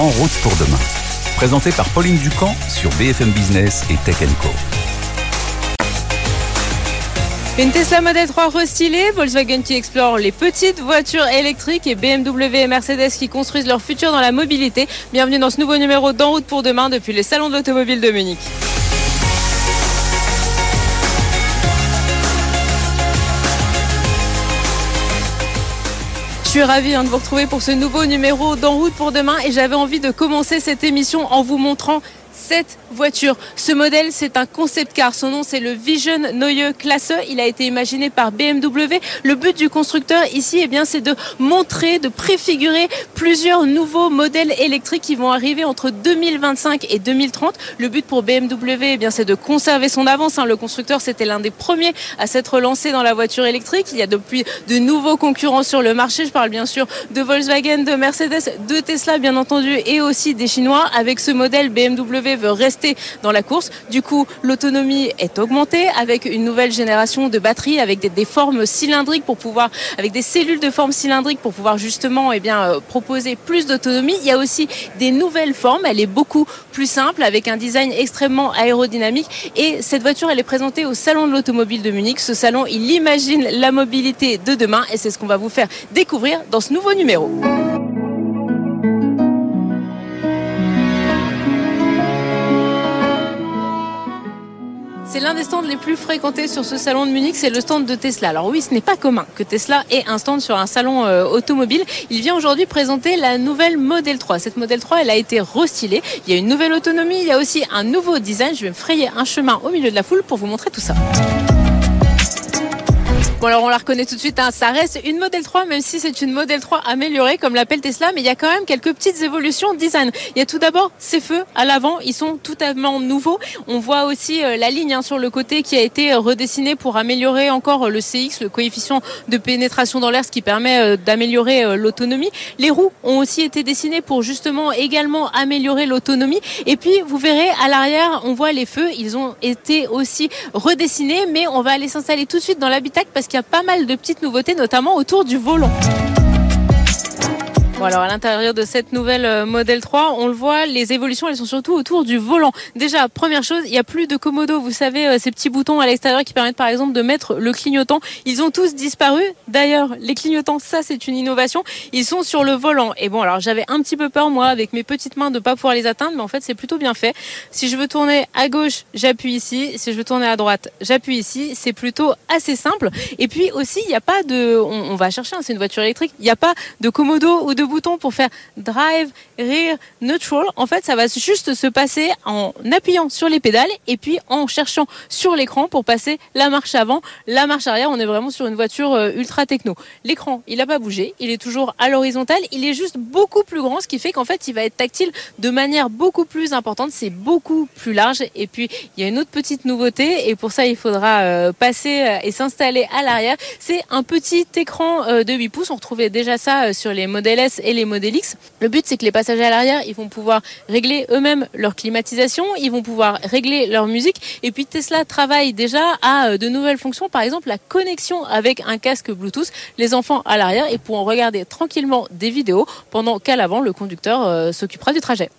En route pour demain. Présenté par Pauline Ducamp sur BFM Business et Tech Co. Une Tesla Model 3 restylée, Volkswagen qui explore les petites voitures électriques et BMW et Mercedes qui construisent leur futur dans la mobilité. Bienvenue dans ce nouveau numéro d'En route pour demain depuis les salons de l'automobile de Munich. Je suis ravie hein, de vous retrouver pour ce nouveau numéro d'En route pour demain et j'avais envie de commencer cette émission en vous montrant cette voiture. Ce modèle, c'est un concept car. Son nom, c'est le Vision Neue Klasse. Il a été imaginé par BMW. Le but du constructeur ici, eh bien, c'est de montrer, de préfigurer plusieurs nouveaux modèles électriques qui vont arriver entre 2025 et 2030. Le but pour BMW, eh bien, c'est de conserver son avance. Hein. Le constructeur, c'était l'un des premiers à s'être lancé dans la voiture électrique. Il y a depuis de nouveaux concurrents sur le marché. Je parle bien sûr de Volkswagen, de Mercedes, de Tesla, bien entendu, et aussi des Chinois. Avec ce modèle, BMW veut rester dans la course. Du coup, l'autonomie est augmentée avec une nouvelle génération de batteries avec des, formes cylindriques pour pouvoir, avec des cellules de forme cylindrique pour pouvoir justement eh bien, euh, proposer plus d'autonomie. Il y a aussi des nouvelles formes. Elle est beaucoup plus simple avec un design extrêmement aérodynamique. Et cette voiture, elle est présentée au Salon de l'Automobile de Munich. Ce salon, il imagine la mobilité de demain et c'est ce qu'on va vous faire découvrir dans ce nouveau numéro. L'un des stands les plus fréquentés sur ce salon de Munich, c'est le stand de Tesla. Alors oui, ce n'est pas commun que Tesla ait un stand sur un salon euh, automobile. Il vient aujourd'hui présenter la nouvelle Model 3. Cette Model 3, elle a été restylée. Il y a une nouvelle autonomie, il y a aussi un nouveau design. Je vais me frayer un chemin au milieu de la foule pour vous montrer tout ça. Bon alors on la reconnaît tout de suite, hein. ça reste une Model 3 même si c'est une Model 3 améliorée comme l'appelle Tesla, mais il y a quand même quelques petites évolutions design. Il y a tout d'abord ces feux à l'avant, ils sont totalement nouveaux. On voit aussi euh, la ligne hein, sur le côté qui a été euh, redessinée pour améliorer encore le CX, le coefficient de pénétration dans l'air, ce qui permet euh, d'améliorer l'autonomie. Les roues ont aussi été dessinées pour justement également améliorer l'autonomie. Et puis vous verrez à l'arrière, on voit les feux, ils ont été aussi redessinés, mais on va aller s'installer tout de suite dans l'habitacle parce qu'il y a pas mal de petites nouveautés, notamment autour du volant. Bon alors à l'intérieur de cette nouvelle euh, Model 3, on le voit, les évolutions elles sont surtout autour du volant. Déjà, première chose, il n'y a plus de commodo, vous savez, euh, ces petits boutons à l'extérieur qui permettent par exemple de mettre le clignotant. Ils ont tous disparu. D'ailleurs, les clignotants, ça c'est une innovation. Ils sont sur le volant. Et bon alors j'avais un petit peu peur moi avec mes petites mains de pas pouvoir les atteindre, mais en fait c'est plutôt bien fait. Si je veux tourner à gauche, j'appuie ici. Si je veux tourner à droite, j'appuie ici. C'est plutôt assez simple. Et puis aussi, il n'y a pas de, on, va chercher, hein, c'est une voiture électrique, il n'y a pas de commodo ou de bouton pour faire drive, rear, neutral. En fait, ça va juste se passer en appuyant sur les pédales et puis en cherchant sur l'écran pour passer la marche avant, la marche arrière. On est vraiment sur une voiture euh, ultra techno. L'écran, il n'a pas bougé, il est toujours à l'horizontale, il est juste beaucoup plus grand, ce qui fait qu'en fait, il va être tactile de manière beaucoup plus importante. C'est beaucoup plus large. Et puis, il y a une autre petite nouveauté et pour ça, il faudra euh, passer euh, et s'installer à l'arrière. C'est un petit écran de 8 pouces. On retrouvait déjà ça sur les Model S et les Model X. Le but, c'est que les passagers à l'arrière, ils vont pouvoir régler eux-mêmes leur climatisation, ils vont pouvoir régler leur musique. Et puis Tesla travaille déjà à euh, de nouvelles fonctions, par exemple la connexion avec un casque Bluetooth. Les enfants à l'arrière et pourront regarder tranquillement des vidéos pendant qu'à l'avant, le conducteur euh, s'occupera du trajet.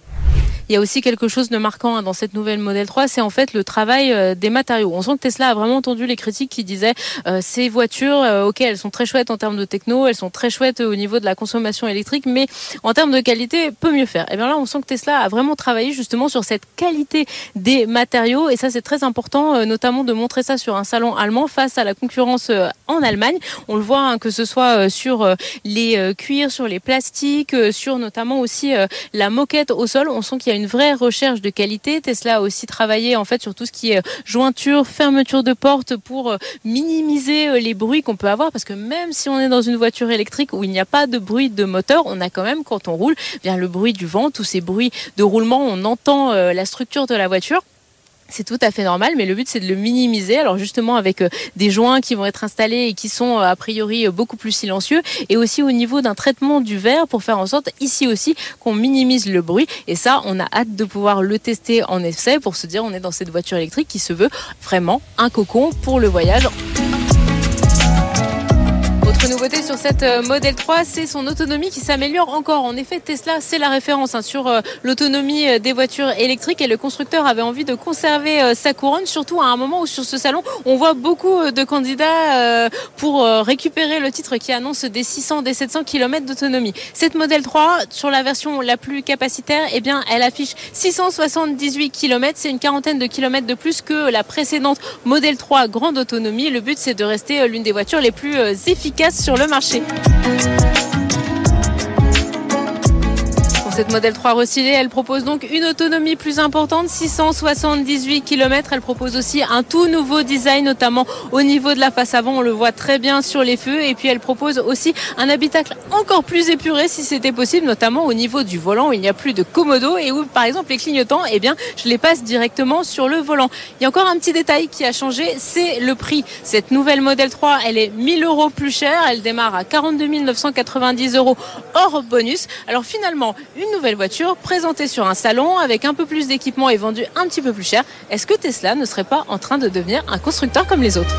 Il y a aussi quelque chose de marquant hein, dans cette nouvelle Model 3, c'est en fait le travail euh, des matériaux. On sent que Tesla a vraiment entendu les critiques qui disaient euh, ces voitures, euh, ok, elles sont très chouettes en termes de techno, elles sont très chouettes au niveau de la consommation électrique, mais en termes de qualité, peut mieux faire. Et bien là, on sent que Tesla a vraiment travaillé justement sur cette qualité des matériaux, et ça c'est très important, notamment de montrer ça sur un salon allemand face à la concurrence en Allemagne. On le voit hein, que ce soit sur les cuirs, sur les plastiques, sur notamment aussi la moquette au sol. On sent qu'il y a une vraie recherche de qualité. Tesla a aussi travaillé en fait sur tout ce qui est jointure, fermeture de porte pour euh, minimiser euh, les bruits qu'on peut avoir parce que même si on est dans une voiture électrique où il n'y a pas de bruit de moteur, on a quand même quand on roule bien le bruit du vent, tous ces bruits de roulement, on entend euh, la structure de la voiture c'est tout à fait normal, mais le but c'est de le minimiser. Alors justement avec euh, des joints qui vont être installés et qui sont euh, a priori euh, beaucoup plus silencieux, et aussi au niveau d'un traitement du verre pour faire en sorte ici aussi qu'on minimise le bruit. Et ça, on a hâte de pouvoir le tester en essai pour se dire on est dans cette voiture électrique qui se veut vraiment un cocon pour le voyage Autre nouveauté sur cette euh, Model 3, c'est son autonomie qui s'améliore encore. En effet, Tesla, c'est la référence hein, sur euh, l'autonomie euh, des voitures électriques et le constructeur avait envie de conserver sa couronne, surtout à un moment où sur ce salon, on voit beaucoup de candidats pour récupérer le titre qui annonce des 600, des 700 km d'autonomie. Cette Model 3, sur la version la plus capacitaire, eh bien, elle affiche 678 km. C'est une quarantaine de kilomètres de plus que la précédente Model 3 grande autonomie. Le but, c'est de rester l'une des voitures les plus efficaces sur le marché. Cette Model 3 recyclée, elle propose donc une autonomie plus importante, 678 km. Elle propose aussi un tout nouveau design, notamment au niveau de la face avant. On le voit très bien sur les feux. Et puis elle propose aussi un habitacle encore plus épuré si c'était possible, notamment au niveau du volant où il n'y a plus de commodo et où, par exemple, les clignotants, eh bien, je les passe directement sur le volant. Il y a encore un petit détail qui a changé, c'est le prix. Cette nouvelle Model 3, elle est 1000 euros plus chère. Elle démarre à 42 990 euros hors bonus. Alors finalement, une nouvelle voiture présentée sur un salon avec un peu plus d'équipement et vendue un petit peu plus cher. Est-ce que Tesla ne serait pas en train de devenir un constructeur comme les autres?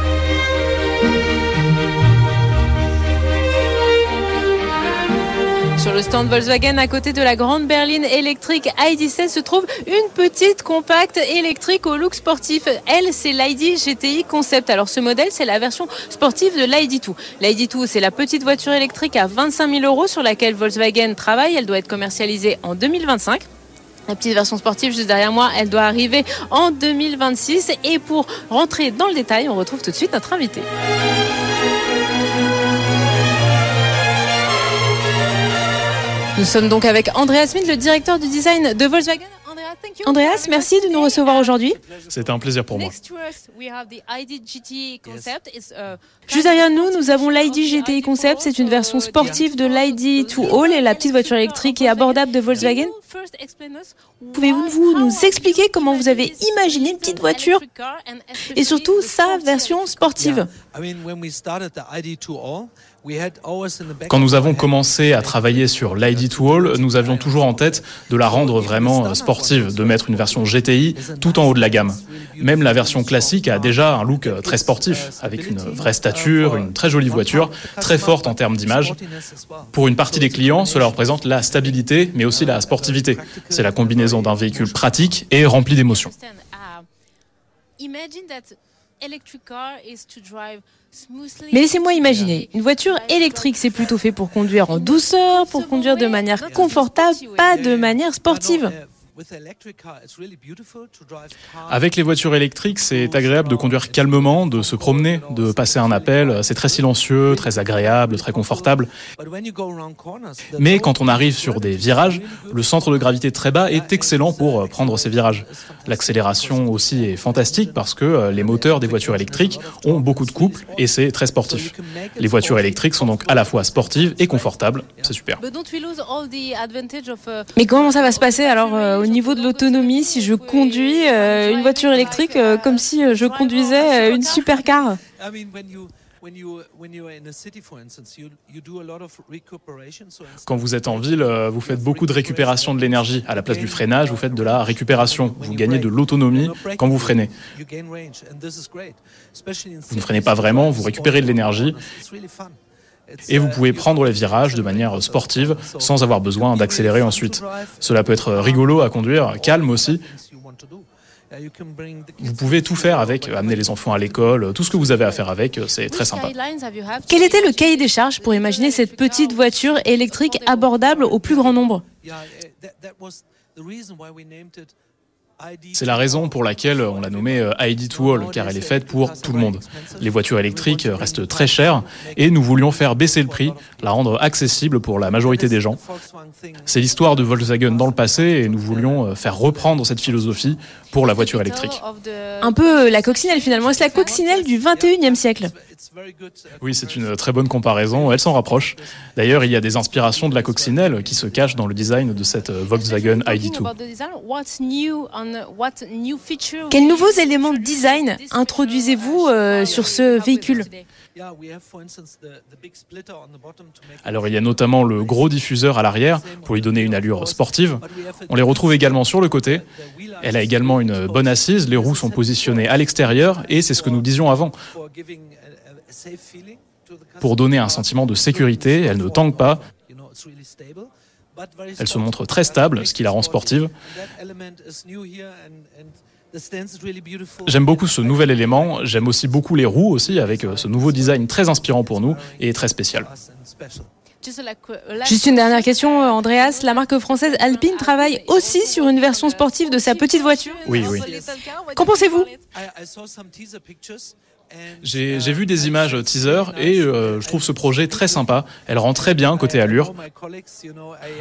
Sur le stand Volkswagen, à côté de la grande berline électrique ID.7, se trouve une petite compacte électrique au look sportif. Elle, c'est l'ID GTI Concept. Alors ce modèle, c'est la version sportive de l'ID2. L'ID2, c'est la petite voiture électrique à 25 000 euros sur laquelle Volkswagen travaille. Elle doit être commercialisée en 2025. La petite version sportive juste derrière moi, elle doit arriver en 2026. Et pour rentrer dans le détail, on retrouve tout de suite notre invité. Nous sommes donc avec Andreas Smith, le directeur du design de Volkswagen. Andreas, merci de nous recevoir aujourd'hui. C'est un plaisir pour moi. Uh, Juste derrière nous, nous avons l'ID GTI Concept. C'est une version sportive de l'ID 2 All et la petite voiture électrique et abordable de Volkswagen. Pouvez-vous nous expliquer comment vous avez imaginé une petite voiture et surtout sa version sportive? Quand nous avons commencé à travailler sur l'ID2All, nous avions toujours en tête de la rendre vraiment sportive, de mettre une version GTI tout en haut de la gamme. Même la version classique a déjà un look très sportif, avec une vraie stature, une très jolie voiture, très forte en termes d'image. Pour une partie des clients, cela représente la stabilité, mais aussi la sportivité. C'est la combinaison d'un véhicule pratique et rempli d'émotions. Mais laissez-moi imaginer, une voiture électrique, c'est plutôt fait pour conduire en douceur, pour conduire de manière confortable, pas de manière sportive. Avec les voitures électriques, c'est agréable de conduire calmement, de se promener, de passer un appel. C'est très silencieux, très agréable, très confortable. Mais quand on arrive sur des virages, le centre de gravité très bas est excellent pour euh, prendre ces virages. L'accélération aussi est fantastique parce que euh, les moteurs des voitures électriques ont beaucoup de couple et c'est très sportif. Les voitures électriques sont donc à la fois sportives et confortables. C'est super. Mais comment ça va se passer alors au niveau de l'autonomie si je conduis euh, une voiture électrique euh, comme si euh, je conduisais une supercar quand vous êtes en ville, vous faites beaucoup de récupération de l'énergie. À la place du freinage, vous faites de la récupération. Vous gagnez de l'autonomie quand vous freinez. Vous ne freinez pas vraiment, vous récupérez de l'énergie. Et vous pouvez prendre les virages de manière sportive sans avoir besoin d'accélérer ensuite. Cela peut être rigolo à conduire, calme aussi. Vous pouvez tout faire avec, amener les enfants à l'école, tout ce que vous avez à faire avec, c'est très sympa. Quel était le cahier des charges pour imaginer cette petite voiture électrique abordable au plus grand nombre? C'est la raison pour laquelle on l'a nommée euh, ID to car elle est faite pour tout le monde. Les voitures électriques restent très chères et nous voulions faire baisser le prix, la rendre accessible pour la majorité des gens. C'est l'histoire de Volkswagen dans le passé et nous voulions euh, faire reprendre cette philosophie pour la voiture électrique. Un peu euh, la coccinelle finalement, c'est la coccinelle du 21e siècle? Oui, c'est une très bonne comparaison, elle s'en rapproche. D'ailleurs, il y a des inspirations de la coccinelle qui se cachent dans le design de cette Volkswagen ID2. Quels nouveaux éléments de design introduisez-vous euh, sur ce véhicule alors il y a notamment le gros diffuseur à l'arrière pour lui donner une allure sportive. On les retrouve également sur le côté. Elle a également une bonne assise, les roues sont positionnées à l'extérieur et c'est ce que nous disions avant. Pour donner un sentiment de sécurité, elle ne tangue pas. Elle se montre très stable, ce qui la rend sportive. J'aime beaucoup ce nouvel élément. J'aime aussi beaucoup les roues aussi, avec euh, ce nouveau design très inspirant pour nous et très spécial. Juste une dernière question, euh, Andreas. La marque française Alpine travaille aussi sur une version sportive de sa petite voiture. Oui, oui. Qu'en pensez-vous? J'ai vu des images teaser et euh, je trouve ce projet très sympa. Elle rend très bien côté allure.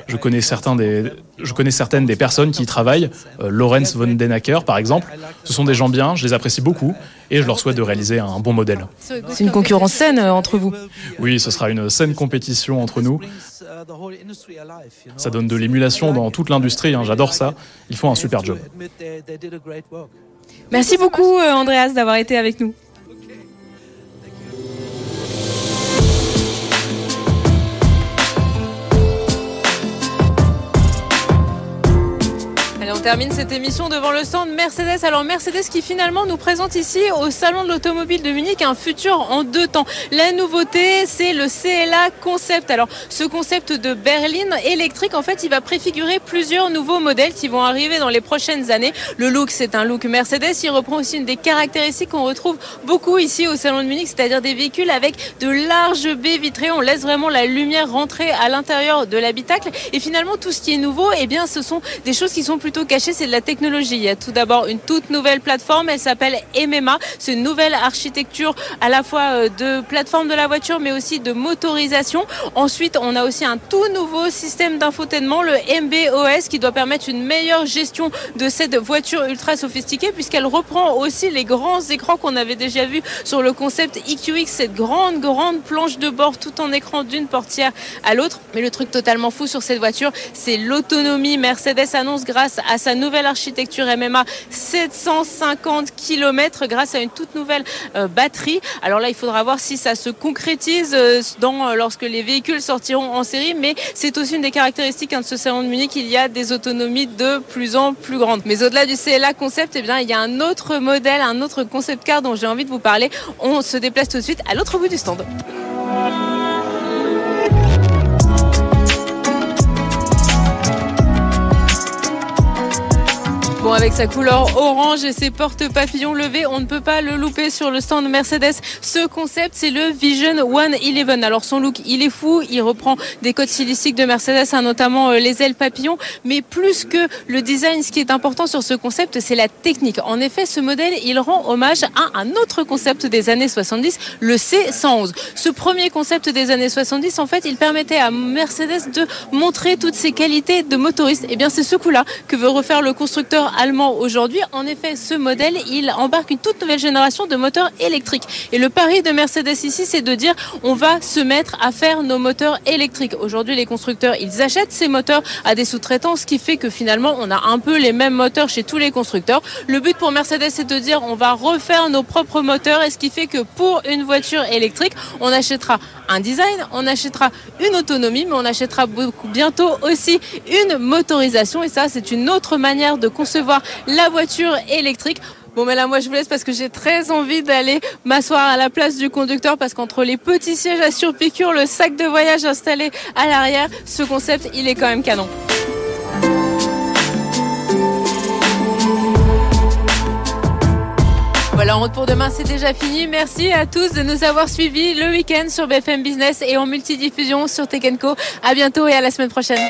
Je connais, certains des, je connais certaines des personnes qui y travaillent. Euh, Lorenz von Denacker, par exemple. Ce sont des gens bien, je les apprécie beaucoup et je leur souhaite de réaliser un bon modèle. C'est une concurrence saine euh, entre vous Oui, ce sera une saine compétition entre nous. Ça donne de l'émulation dans toute l'industrie, hein, j'adore ça. Ils font un super job. Merci beaucoup, Andreas, d'avoir été avec nous. On termine cette émission devant le stand Mercedes. Alors Mercedes qui finalement nous présente ici au Salon de l'Automobile de Munich un futur en deux temps. La nouveauté, c'est le CLA Concept. Alors ce concept de berline électrique, en fait, il va préfigurer plusieurs nouveaux modèles qui vont arriver dans les prochaines années. Le look, c'est un look Mercedes. Il reprend aussi une des caractéristiques qu'on retrouve beaucoup ici au Salon de Munich, c'est-à-dire des véhicules avec de larges baies vitrées. On laisse vraiment la lumière rentrer à l'intérieur de l'habitacle. Et finalement, tout ce qui est nouveau, eh bien, ce sont des choses qui sont plutôt caché, c'est de la technologie. Il y a tout d'abord une toute nouvelle plateforme, elle s'appelle MMA. C'est une nouvelle architecture à la fois euh, de plateforme de la voiture, mais aussi de motorisation. Ensuite, on a aussi un tout nouveau système d'infotainment, le MBOS, qui doit permettre une meilleure gestion de cette voiture ultra sophistiquée, puisqu'elle reprend aussi les grands écrans qu'on avait déjà vus sur le concept EQX, cette grande, grande planche de bord tout en écran d'une portière à l'autre. Mais le truc totalement fou sur cette voiture, c'est l'autonomie. Mercedes annonce grâce à sa nouvelle architecture MMA 750 km grâce à une toute nouvelle euh, batterie. Alors là, il faudra voir si ça se concrétise euh, euh, lorsque les véhicules sortiront en série, mais c'est aussi une des caractéristiques hein, de ce salon de Munich, il y a des autonomies de plus en plus grandes. Mais au-delà du CLA concept, eh bien, il y a un autre modèle, un autre concept car dont j'ai envie de vous parler. On se déplace tout de suite à l'autre bout du stand. Avec sa couleur orange et ses portes papillons levées, on ne peut pas le louper sur le stand Mercedes. Ce concept, c'est le Vision 111. Alors son look, il est fou, il reprend des codes stylistiques de Mercedes, hein, notamment euh, les ailes papillons, mais plus que le design, ce qui est important sur ce concept, c'est la technique. En effet, ce modèle, il rend hommage à un autre concept des années 70, le C111. Ce premier concept des années 70, en fait, il permettait à Mercedes de montrer toutes ses qualités de motoriste. Et eh bien, c'est ce coup-là que veut refaire le constructeur allemand aujourd'hui. En effet, ce modèle, il embarque une toute nouvelle génération de moteurs électriques. Et le pari de Mercedes ici, c'est de dire on va se mettre à faire nos moteurs électriques. Aujourd'hui, les constructeurs, ils achètent ces moteurs à des sous-traitants, ce qui fait que finalement, on a un peu les mêmes moteurs chez tous les constructeurs. Le but pour Mercedes, c'est de dire on va refaire nos propres moteurs, et ce qui fait que pour une voiture électrique, on achètera un design, on achètera une autonomie, mais on achètera beaucoup, bientôt aussi une motorisation. Et ça, c'est une autre manière de concevoir la voiture électrique. Bon, mais là, moi, je vous laisse parce que j'ai très envie d'aller m'asseoir à la place du conducteur parce qu'entre les petits sièges à surpiqûre, le sac de voyage installé à l'arrière, ce concept, il est quand même canon. Voilà, en route pour demain, c'est déjà fini. Merci à tous de nous avoir suivis le week-end sur BFM Business et en multidiffusion sur Tekenco. À bientôt et à la semaine prochaine.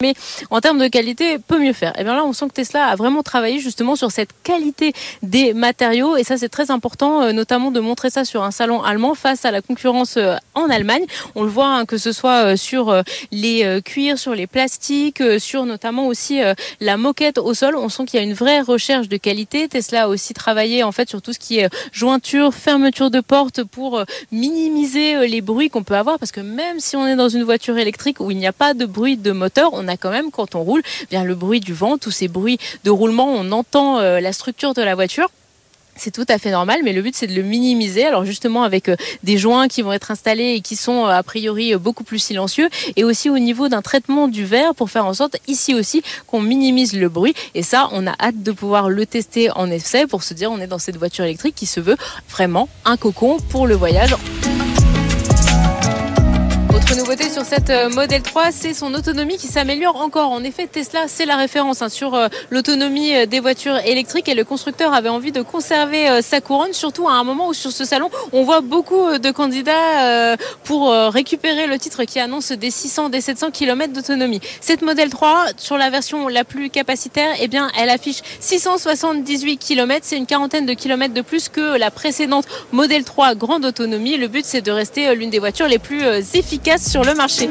Mais en termes de qualité, peut mieux faire. Et bien là, on sent que Tesla a vraiment travaillé justement sur cette qualité des matériaux, et ça c'est très important, euh, notamment de montrer ça sur un salon allemand face à la concurrence euh, en Allemagne. On le voit hein, que ce soit euh, sur les cuirs, sur les plastiques, sur notamment aussi la moquette au sol. On sent qu'il y a une vraie recherche de qualité. Tesla a aussi travaillé en fait sur tout ce qui est jointure, fermeture de porte pour minimiser les bruits qu'on peut avoir, parce que même si on est dans une voiture électrique où il n'y a pas de bruit de moteur, on quand même, quand on roule, bien le bruit du vent, tous ces bruits de roulement, on entend euh, la structure de la voiture C'est tout à fait normal, mais le but c'est de le minimiser. Alors justement avec euh, des joints qui vont être installés et qui sont euh, a priori beaucoup plus silencieux, et aussi au niveau d'un traitement du verre pour faire en sorte ici aussi qu'on minimise le bruit. Et ça, on a hâte de pouvoir le tester en essai pour se dire on est dans cette voiture électrique qui se veut vraiment un cocon pour le voyage nouveauté sur cette euh, Model 3, c'est son autonomie qui s'améliore encore. En effet, Tesla, c'est la référence hein, sur euh, l'autonomie euh, des voitures électriques et le constructeur avait envie de conserver sa couronne, surtout à un moment où sur ce salon, on voit beaucoup de candidats pour récupérer le titre qui annonce des 600, des 700 km d'autonomie. Cette Model 3, sur la version la plus capacitaire, eh bien, elle affiche 678 km. C'est une quarantaine de kilomètres de plus que la précédente Model 3 grande autonomie. Le but, c'est de rester l'une des voitures les plus efficaces sur le marché.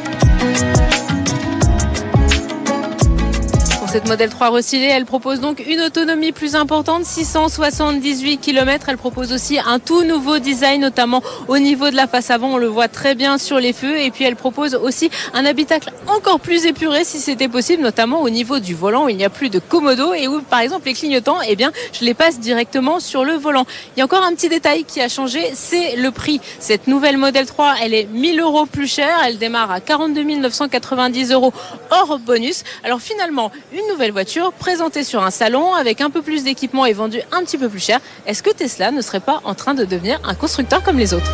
Cette modèle 3 recyclée, elle propose donc une autonomie plus importante, 678 km. Elle propose aussi un tout nouveau design, notamment au niveau de la face avant. On le voit très bien sur les feux. Et puis elle propose aussi un habitacle encore plus épuré si c'était possible, notamment au niveau du volant où il n'y a plus de commodo et où par exemple les clignotants, eh bien, je les passe directement sur le volant. Il y a encore un petit détail qui a changé, c'est le prix. Cette nouvelle modèle 3, elle est 1000 euros plus chère. Elle démarre à 42 990 euros hors bonus. Alors finalement, nouvelle voiture présentée sur un salon avec un peu plus d'équipement et vendue un petit peu plus cher. Est-ce que Tesla ne serait pas en train de devenir un constructeur comme les autres?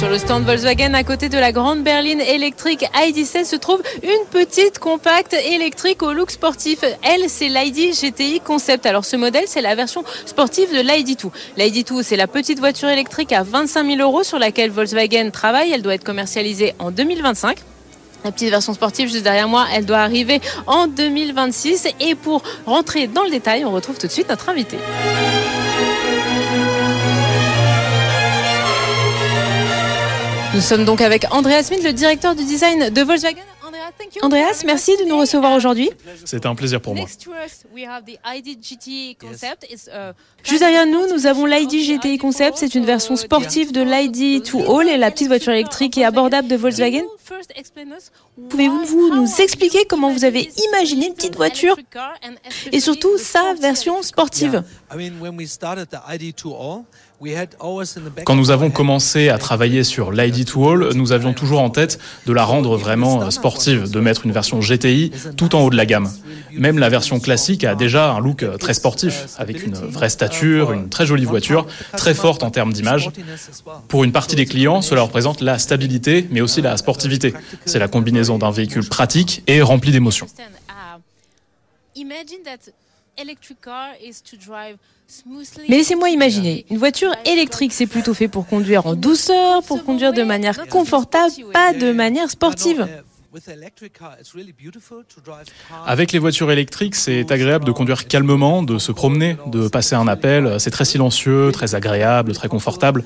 Sur le stand Volkswagen, à côté de la grande berline électrique ID.7, se trouve une petite compacte électrique au look sportif. Elle, c'est l'ID GTI Concept. Alors ce modèle, c'est la version sportive de l'ID2. L'ID2, c'est la petite voiture électrique à 25 000 euros sur laquelle Volkswagen travaille. Elle doit être commercialisée en 2025. La petite version sportive juste derrière moi, elle doit arriver en 2026. Et pour rentrer dans le détail, on retrouve tout de suite notre invité. Nous sommes donc avec Andreas Smith, le directeur du design de Volkswagen. Andreas, merci de nous recevoir aujourd'hui. C'est un plaisir pour moi. Uh, Juste derrière nous, nous avons l'ID GTI Concept. C'est une version sportive de l'ID 2 All et la petite voiture électrique et abordable de Volkswagen. Pouvez-vous nous expliquer comment vous avez imaginé une petite voiture et surtout sa version sportive? Quand nous avons commencé à travailler sur l'ID2All, nous avions toujours en tête de la rendre vraiment sportive, de mettre une version GTI tout en haut de la gamme. Même la version classique a déjà un look très sportif, avec une vraie stature, une très jolie voiture, très forte en termes d'image. Pour une partie des clients, cela représente la stabilité, mais aussi la sportivité. C'est la combinaison d'un véhicule pratique et rempli d'émotions. Mais laissez-moi imaginer, une voiture électrique, c'est plutôt fait pour conduire en douceur, pour conduire de manière confortable, pas de manière sportive. Avec les voitures électriques, c'est agréable de conduire calmement, de se promener, de passer un appel. C'est très silencieux, très agréable, très confortable.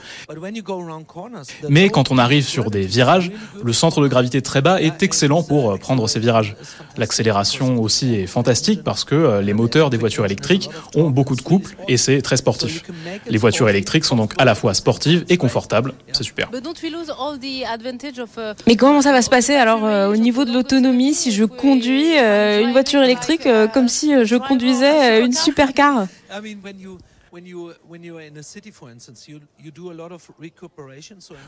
Mais quand on arrive sur des virages, le centre de gravité très bas est excellent pour euh, prendre ces virages. L'accélération aussi est fantastique parce que euh, les moteurs des voitures électriques ont beaucoup de couple et c'est très sportif. Les voitures électriques sont donc à la fois sportives et confortables. C'est super. Mais comment ça va se passer alors au niveau de l'autonomie si je conduis euh, une voiture électrique euh, comme si euh, je conduisais une supercar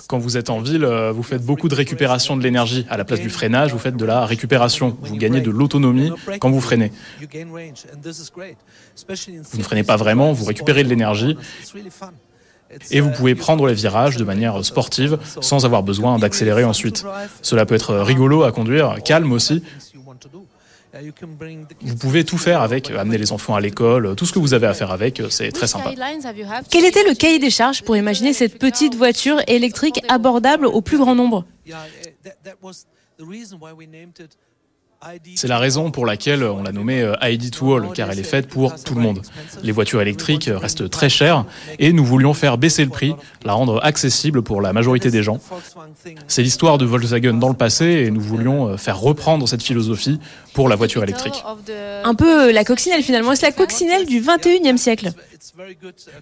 quand vous êtes en ville, vous faites beaucoup de récupération de l'énergie. À la place du freinage, vous faites de la récupération. Vous gagnez de l'autonomie quand vous freinez. Vous ne freinez pas vraiment, vous récupérez de l'énergie. Et vous pouvez prendre les virages de manière sportive sans avoir besoin d'accélérer ensuite. Cela peut être rigolo à conduire, calme aussi. Vous pouvez tout faire avec, amener les enfants à l'école, tout ce que vous avez à faire avec, c'est très sympa. Quel était le cahier des charges pour imaginer cette petite voiture électrique abordable au plus grand nombre? C'est la raison pour laquelle on l'a nommée euh, ID to car elle est faite pour tout le monde. Les voitures électriques restent très chères et nous voulions faire baisser le prix, la rendre accessible pour la majorité des gens. C'est l'histoire de Volkswagen dans le passé et nous voulions euh, faire reprendre cette philosophie pour la voiture électrique. Un peu la coccinelle finalement, c'est la coccinelle du 21e siècle?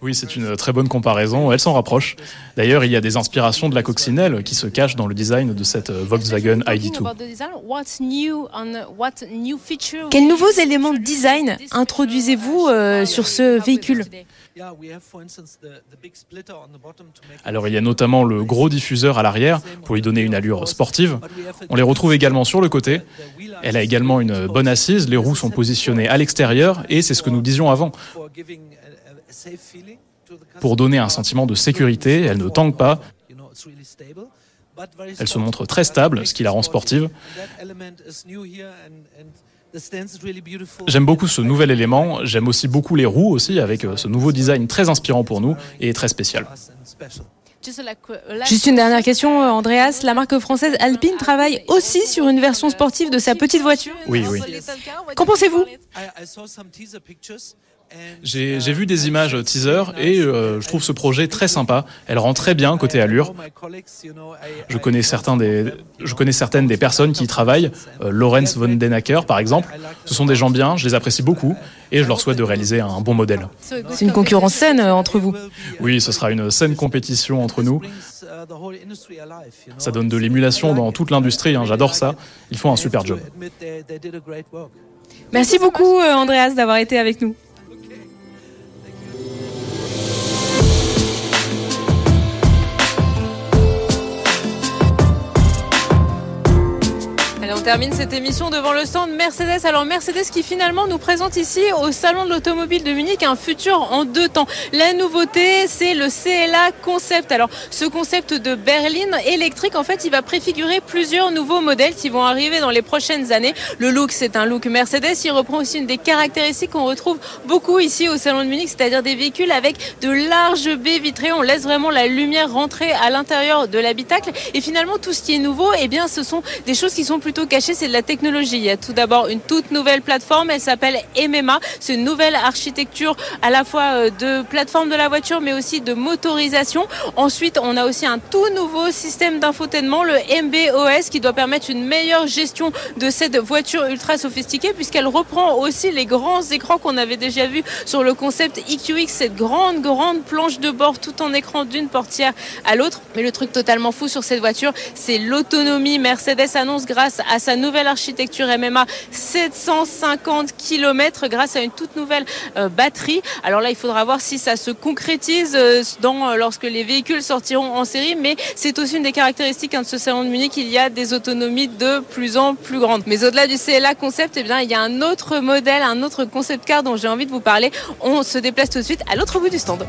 Oui, c'est une très bonne comparaison, elle s'en rapproche. D'ailleurs, il y a des inspirations de la coccinelle qui se cachent dans le design de cette Volkswagen ID2. Quels nouveaux éléments de design introduisez-vous euh, sur ce véhicule? alors il y a notamment le gros diffuseur à l'arrière pour lui donner une allure sportive. On les retrouve également sur le côté. Elle a également une bonne assise, les roues sont positionnées à l'extérieur et c'est ce que nous disions avant. Pour donner un sentiment de sécurité, elle ne tangue pas. Elle se montre très stable, ce qui la rend sportive. J'aime beaucoup ce nouvel élément, j'aime aussi beaucoup les roues aussi, avec euh, ce nouveau design très inspirant pour nous et très spécial. Juste une dernière question, euh, Andreas. La marque française Alpine travaille aussi sur une version sportive de sa petite voiture. Oui, oui. Qu'en pensez-vous? J'ai vu des images teaser et euh, je trouve ce projet très sympa. Elle rend très bien côté allure. Je connais, certains des, je connais certaines des personnes qui y travaillent. Euh, Lorenz von Denacker, par exemple. Ce sont des gens bien, je les apprécie beaucoup et je leur souhaite de réaliser un bon modèle. C'est une concurrence saine euh, entre vous Oui, ce sera une saine compétition entre nous. Ça donne de l'émulation dans toute l'industrie, hein, j'adore ça. Ils font un super job. Merci beaucoup, Andreas, d'avoir été avec nous. Termine cette émission devant le stand Mercedes. Alors Mercedes qui finalement nous présente ici au Salon de l'Automobile de Munich un futur en deux temps. La nouveauté, c'est le CLA Concept. Alors ce concept de berline électrique, en fait, il va préfigurer plusieurs nouveaux modèles qui vont arriver dans les prochaines années. Le look, c'est un look Mercedes. Il reprend aussi une des caractéristiques qu'on retrouve beaucoup ici au Salon de Munich, c'est-à-dire des véhicules avec de larges baies vitrées. On laisse vraiment la lumière rentrer à l'intérieur de l'habitacle. Et finalement, tout ce qui est nouveau, eh bien, ce sont des choses qui sont plutôt caché, c'est de la technologie. Il y a tout d'abord une toute nouvelle plateforme, elle s'appelle MMA. C'est une nouvelle architecture à la fois euh, de plateforme de la voiture, mais aussi de motorisation. Ensuite, on a aussi un tout nouveau système d'infotainment, le MBOS, qui doit permettre une meilleure gestion de cette voiture ultra sophistiquée, puisqu'elle reprend aussi les grands écrans qu'on avait déjà vus sur le concept EQX, cette grande, grande planche de bord tout en écran d'une portière à l'autre. Mais le truc totalement fou sur cette voiture, c'est l'autonomie. Mercedes annonce grâce à sa nouvelle architecture MMA 750 km grâce à une toute nouvelle euh, batterie. Alors là, il faudra voir si ça se concrétise euh, euh, lorsque les véhicules sortiront en série, mais c'est aussi une des caractéristiques hein, de ce salon de Munich, il y a des autonomies de plus en plus grandes. Mais au-delà du CLA concept, eh bien, il y a un autre modèle, un autre concept car dont j'ai envie de vous parler. On se déplace tout de suite à l'autre bout du stand.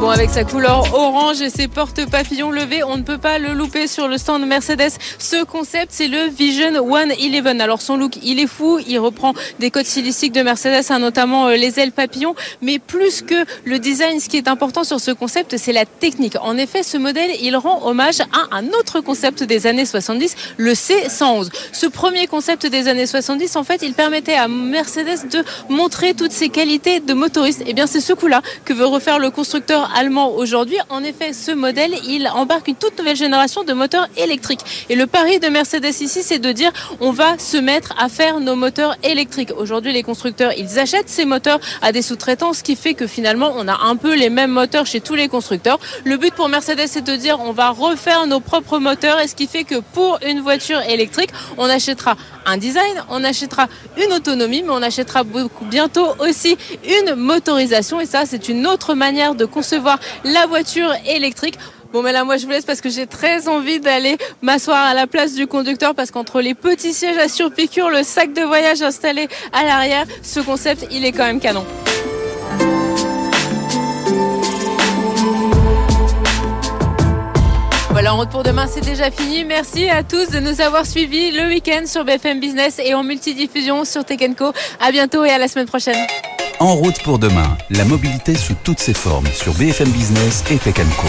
Bon, avec sa couleur orange et ses portes papillons levées, on ne peut pas le louper sur le stand Mercedes. Ce concept, c'est le Vision 111. Alors, son look, il est fou. Il reprend des codes stylistiques de Mercedes, hein, notamment euh, les ailes papillons. Mais plus que le design, ce qui est important sur ce concept, c'est la technique. En effet, ce modèle, il rend hommage à un autre concept des années 70, le C111. Ce premier concept des années 70, en fait, il permettait à Mercedes de montrer toutes ses qualités de motoriste. Et eh bien, c'est ce coup-là que veut refaire le constructeur allemand aujourd'hui. En effet, ce modèle, il embarque une toute nouvelle génération de moteurs électriques. Et le pari de Mercedes ici, c'est de dire on va se mettre à faire nos moteurs électriques. Aujourd'hui, les constructeurs, ils achètent ces moteurs à des sous-traitants, ce qui fait que finalement, on a un peu les mêmes moteurs chez tous les constructeurs. Le but pour Mercedes, c'est de dire on va refaire nos propres moteurs, et ce qui fait que pour une voiture électrique, on achètera un design, on achètera une autonomie, mais on achètera bientôt aussi une motorisation. Et ça, c'est une autre manière de concevoir la voiture électrique. Bon, mais là, moi, je vous laisse parce que j'ai très envie d'aller m'asseoir à la place du conducteur parce qu'entre les petits sièges à surpiqûre, le sac de voyage installé à l'arrière, ce concept, il est quand même canon. Voilà, en route pour demain, c'est déjà fini. Merci à tous de nous avoir suivis le week-end sur BFM Business et en multidiffusion sur Tekenco. À bientôt et à la semaine prochaine. En route pour demain, la mobilité sous toutes ses formes sur BFM Business et Tekenco.